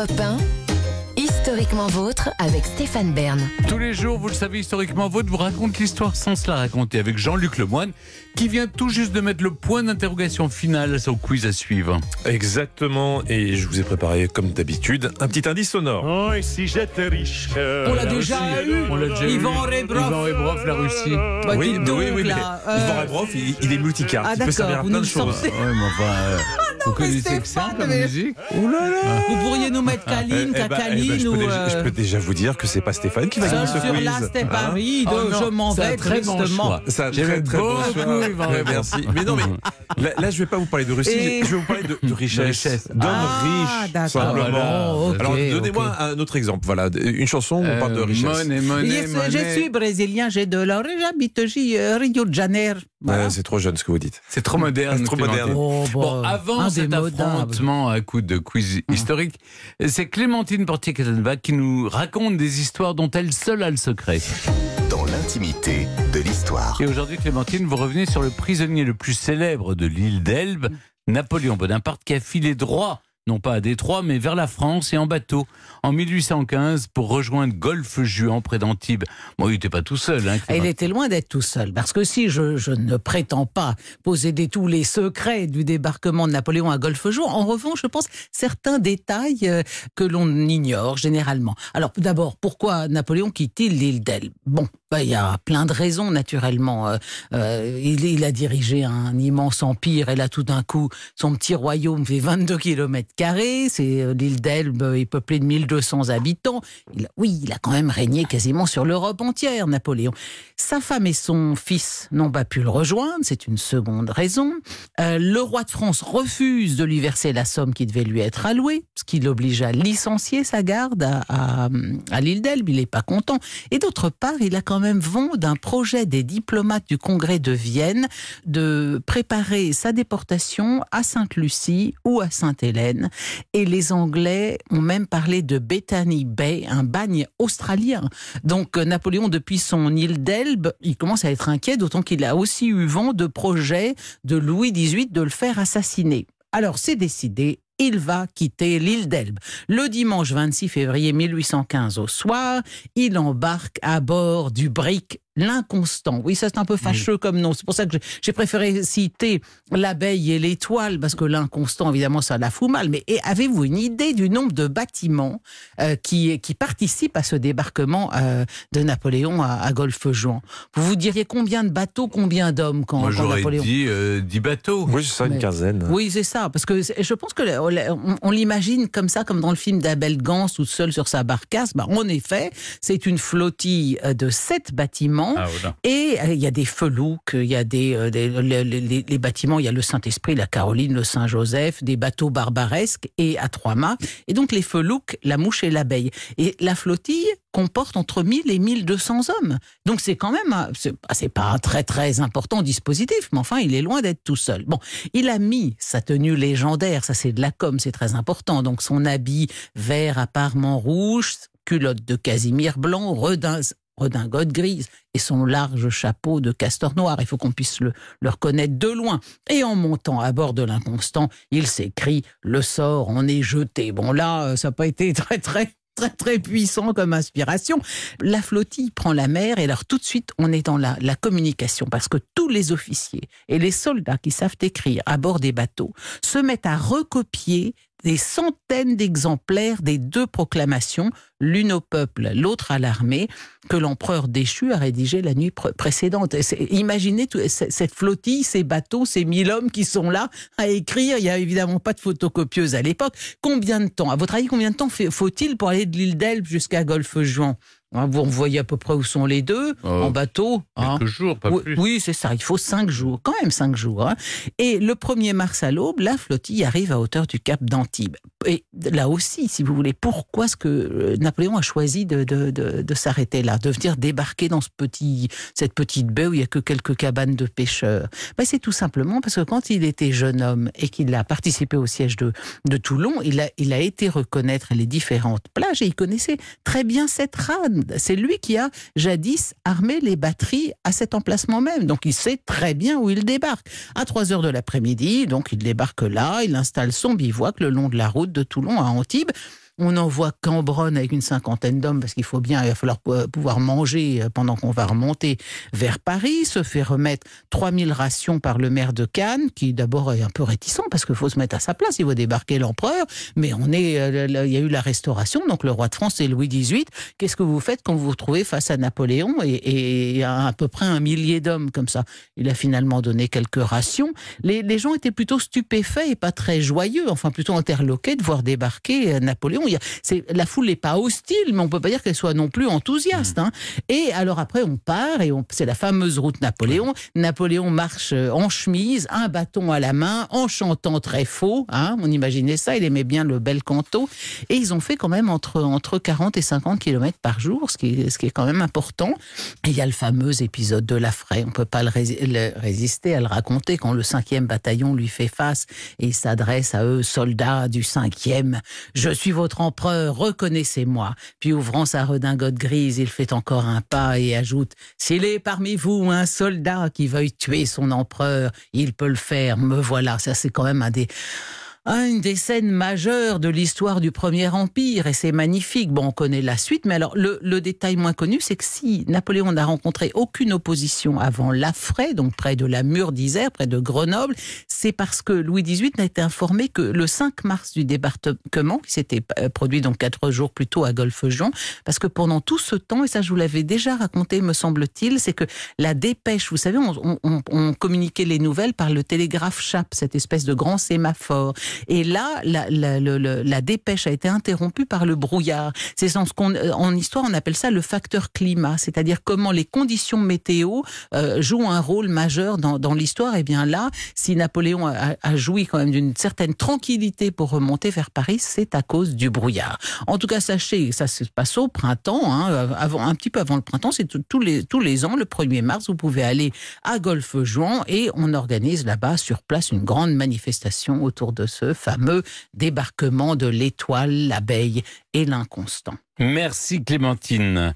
Europe 1, Historiquement vôtre avec Stéphane Bern. Tous les jours, vous le savez, historiquement vôtre vous raconte l'histoire sans se la raconter avec Jean-Luc Lemoine, qui vient tout juste de mettre le point d'interrogation final à son quiz à suivre. Exactement, et je vous ai préparé, comme d'habitude, un petit indice sonore. Oh, et si j'étais riche On l'a déjà eu. On l'a déjà Ivan eu. Rebrov. La Russie. Bah, oui, donc, oui, oui, mais là, euh, Yvan Rebrov, il, il est multicarte, Ah, il peut d'accord, servir à vous plein nous de choses. sortez. Ouais, mais enfin, euh, vous connaissez que ça Stéphane, comme mais- musique Oh là là Vous pourriez nous mettre Kaline, Eh ben, eh ben, Kakaline je, peux ou. déjà, je euh, peux déjà vous dire que c'est pas Stéphane qui va gagner ce sur quiz. la Stéphane, Hein oui, Oh non, je m'en vais très tristement. J'aime très très bon choix. Ouais, Rebrov. Merci. Mais non, mais là, là, je vais pas vous parler de Russie, Et- je vais vous parler de, de richesse. D'hommes Ah, riches, d'accord. simplement. Ok, Alors, donnez-moi un autre exemple. Voilà, une chanson où on parle de Euh, richesse. Je suis brésilien, j'ai de l'or et j'habite euh, Rio de Janeiro. Voilà. Ouais, c'est trop jeune ce que vous dites. C'est trop moderne. C'est trop moderne. Oh, Bon, avant cet affrontement à coup de quiz historique, c'est Clémentine Portier-Kattenbach qui nous raconte des histoires dont elle seule a le secret. Dans l'intimité de l'histoire. Et aujourd'hui, Clémentine, vous revenez sur le prisonnier le plus célèbre de l'île d'Elbe, Napoléon Bonaparte, qui a filé droit, non pas à Détroit, mais vers la France et en bateau, en 1815, pour rejoindre Golfe-Juan, près d'Antibes. Bon, il n'était pas tout seul. Hein, Il était loin d'être tout seul, parce que si je, ne prétends pas posséder tous les secrets du débarquement de Napoléon à Golfe-Jour, en revanche, je pense certains détails euh, que l'on ignore généralement. Alors, d'abord, pourquoi Napoléon quitte-t-il l'île d'Elbe? Bon, ben, il y a plein de raisons, naturellement. Euh, euh, il, il a dirigé un immense empire, et là, tout d'un coup, son petit royaume fait 22 km c'est euh, l'île d'Elbe est peuplée de 1200 habitants. Oui, il a quand même régné quasiment sur l'Europe entière, Napoléon. Sa femme et son fils n'ont pas pu le rejoindre, c'est une seconde raison. Euh, le roi de France refuse de lui verser la somme qui devait lui être allouée, ce qui l'oblige à licencier sa garde à, à- à l'île d'Elbe. Il n'est pas content. Et d'autre part, il a quand même vent d'un projet des diplomates du Congrès de Vienne de préparer sa déportation à Sainte-Lucie ou à Sainte-Hélène. Et les Anglais ont même parlé de Bethany Bay, un bagne australien. Donc euh, Napoléon, depuis son île d'Elbe, il commence à être inquiet, d'autant qu'il a aussi eu vent de projets de Louis XVIII de le faire assassiner. Alors c'est décidé, il va quitter l'île d'Elbe. Le dimanche 26 février 1815 au soir, il embarque à bord du brick L'inconstant. Oui, ça c'est un peu fâcheux comme nom. C'est pour ça que j'ai- préféré citer l'abeille et l'étoile, parce que l'inconstant, évidemment, ça la fout mal. Mais avez-vous une idée du nombre de bâtiments euh, qui, qui participent à ce débarquement euh, de Napoléon à, à Golfe-Juan? Vous vous diriez combien de bateaux, combien d'hommes quand, Moi, quand j'aurais Napoléon dit euh, 10 bateaux. Oui, c'est ça, une Mais- quinzaine. oui, c'est ça, parce que je pense que on, on l'imagine comme ça, comme dans le film d'Abel Gans, tout seul sur sa barcasse. Bah, en effet, c'est une flottille euh, de sept bâtiments. Ah. Et euh, il y a des felouks, il y a des, euh, des- les, les- les bâtiments, il y a le Saint-Esprit, la Caroline, le Saint-Joseph, des bateaux barbaresques et à trois mâts. Et donc les felouks, la mouche et l'abeille. Et la flottille comporte entre 1000 et 1200 hommes. Donc c'est quand même, ah, c'est pas un très très important dispositif, mais enfin il est loin d'être tout seul. Bon, il a mis sa tenue légendaire, ça c'est de la com, c'est très important. Donc son habit vert à parement rouge, culotte de casimir blanc, redin- redingote grise et son large chapeau de castor noir. Il faut qu'on puisse le, le reconnaître de loin. Et en montant à bord de l'inconstant, il s'écrie Le sort en est jeté. Bon, là, ça n'a pas été très, très. Très très puissant comme inspiration. La flottille prend la mer et alors tout de suite on est dans la, la communication parce que tous les officiers et les soldats qui savent écrire à bord des bateaux se mettent à recopier des centaines d'exemplaires des deux proclamations, l'une au peuple, l'autre à l'armée, que l'empereur déchu a rédigé la nuit pr- précédente. Imaginez tout- cette flottille, ces bateaux, ces mille hommes qui sont là à écrire. Il n'y a évidemment pas de photocopieuse à l'époque. Combien de temps À votre avis, combien de temps faut-il pour aller de l'île d'Elbe jusqu'à Golfe-Juan Hein, Vous voyez à peu près où sont les deux Oh, en bateau. hein. Quelques jours, pas plus. oui, c'est ça. Il faut cinq jours, quand même cinq jours. hein. Et le 1er mars à l'aube, la flottille arrive à hauteur du cap d'Antibes. Et là aussi, si vous voulez, pourquoi est-ce que euh, Napoléon a choisi de, de- de- de s'arrêter là, de venir débarquer dans ce petit, cette petite baie où il n'y a que quelques cabanes de pêcheurs? Ben, C'est tout simplement parce que quand il était jeune homme et qu'il a participé au siège de, de Toulon, il a, il a été reconnaître les différentes plages et il connaissait très bien cette rade. C'est lui qui a jadis armé les batteries à cet emplacement même. Donc il sait très bien où il débarque. À 3 heures de l'après-midi, donc il débarque là, il installe son bivouac le long de la route de Toulon à Antibes. On envoie Cambronne avec une cinquantaine d'hommes parce qu'il faut bien, il va falloir pouvoir manger pendant qu'on va remonter vers Paris. Se fait remettre 3000 rations par le maire de Cannes, qui d'abord est un peu réticent parce qu'il faut se mettre à sa place. Il va débarquer l'empereur, mais on est, il y a eu la restauration, donc le roi de France c'est Louis XVIII. Qu'est-ce que vous faites quand vous vous retrouvez face à Napoléon et, et à, à peu près un millier d'hommes comme ça? Il a finalement donné quelques rations. Les, les gens étaient plutôt stupéfaits et pas très joyeux, enfin plutôt interloqués de voir débarquer euh, Napoléon. Il y a, c'est, la foule n'est pas hostile, mais on peut pas dire qu'elle soit non plus enthousiaste. Hein. Et alors après, on part et on, c'est la fameuse route Napoléon. Napoléon marche euh, en chemise, un bâton à la main, en chantant très faux. Hein. On imaginait ça, il aimait bien le bel canto. Et ils ont fait quand même entre, entre 40 et 50 km par jour, ce qui, est, ce qui est quand même important. Et il y a le fameux épisode de la Fraie. On peut pas le, rési- le résister à le raconter quand le 5e bataillon lui fait face et il s'adresse à eux, soldats du 5e. Je suis votre empereur, reconnaissez-moi. Puis ouvrant sa redingote grise, il fait encore un pas et ajoute S'il est parmi vous un soldat qui veuille tuer son empereur, il peut le faire. Me voilà. Ça, c'est quand même un des une des scènes majeures de l'histoire du Premier Empire, et c'est magnifique. Bon, on connaît la suite, mais alors le, détail moins connu, c'est que si Napoléon n'a rencontré aucune opposition avant Laffray, donc près de la Mure d'Isère, près de Grenoble, c'est parce que Louis XVIII n'a été informé que le 5 mars du débarquement, qui s'était euh, produit donc quatre jours plus tôt à Golfe-Jean, parce que pendant tout ce temps, et ça je vous l'avais déjà raconté, me semble-t-il, c'est que la dépêche, vous savez, on communiquait les nouvelles par le télégraphe chape, cette espèce de grand sémaphore. Et là, la, dépêche a été interrompue par le brouillard. C'est en, ce qu'on, en histoire, on appelle ça le facteur climat, c'est-à-dire comment les conditions météo euh, jouent un rôle majeur dans, dans l'histoire. Et bien là, si Napoléon a, a joui quand même d'une certaine tranquillité pour remonter vers Paris, c'est à cause du brouillard. En tout cas, sachez, ça se passe au printemps, hein, avant, un petit peu avant le printemps, c'est tous les, tous les ans, le 1er mars, vous pouvez aller à Golfe-Juan et on organise là-bas sur place une grande manifestation autour de ce fameux débarquement de l'étoile, l'abeille et l'inconstant. Merci Clémentine.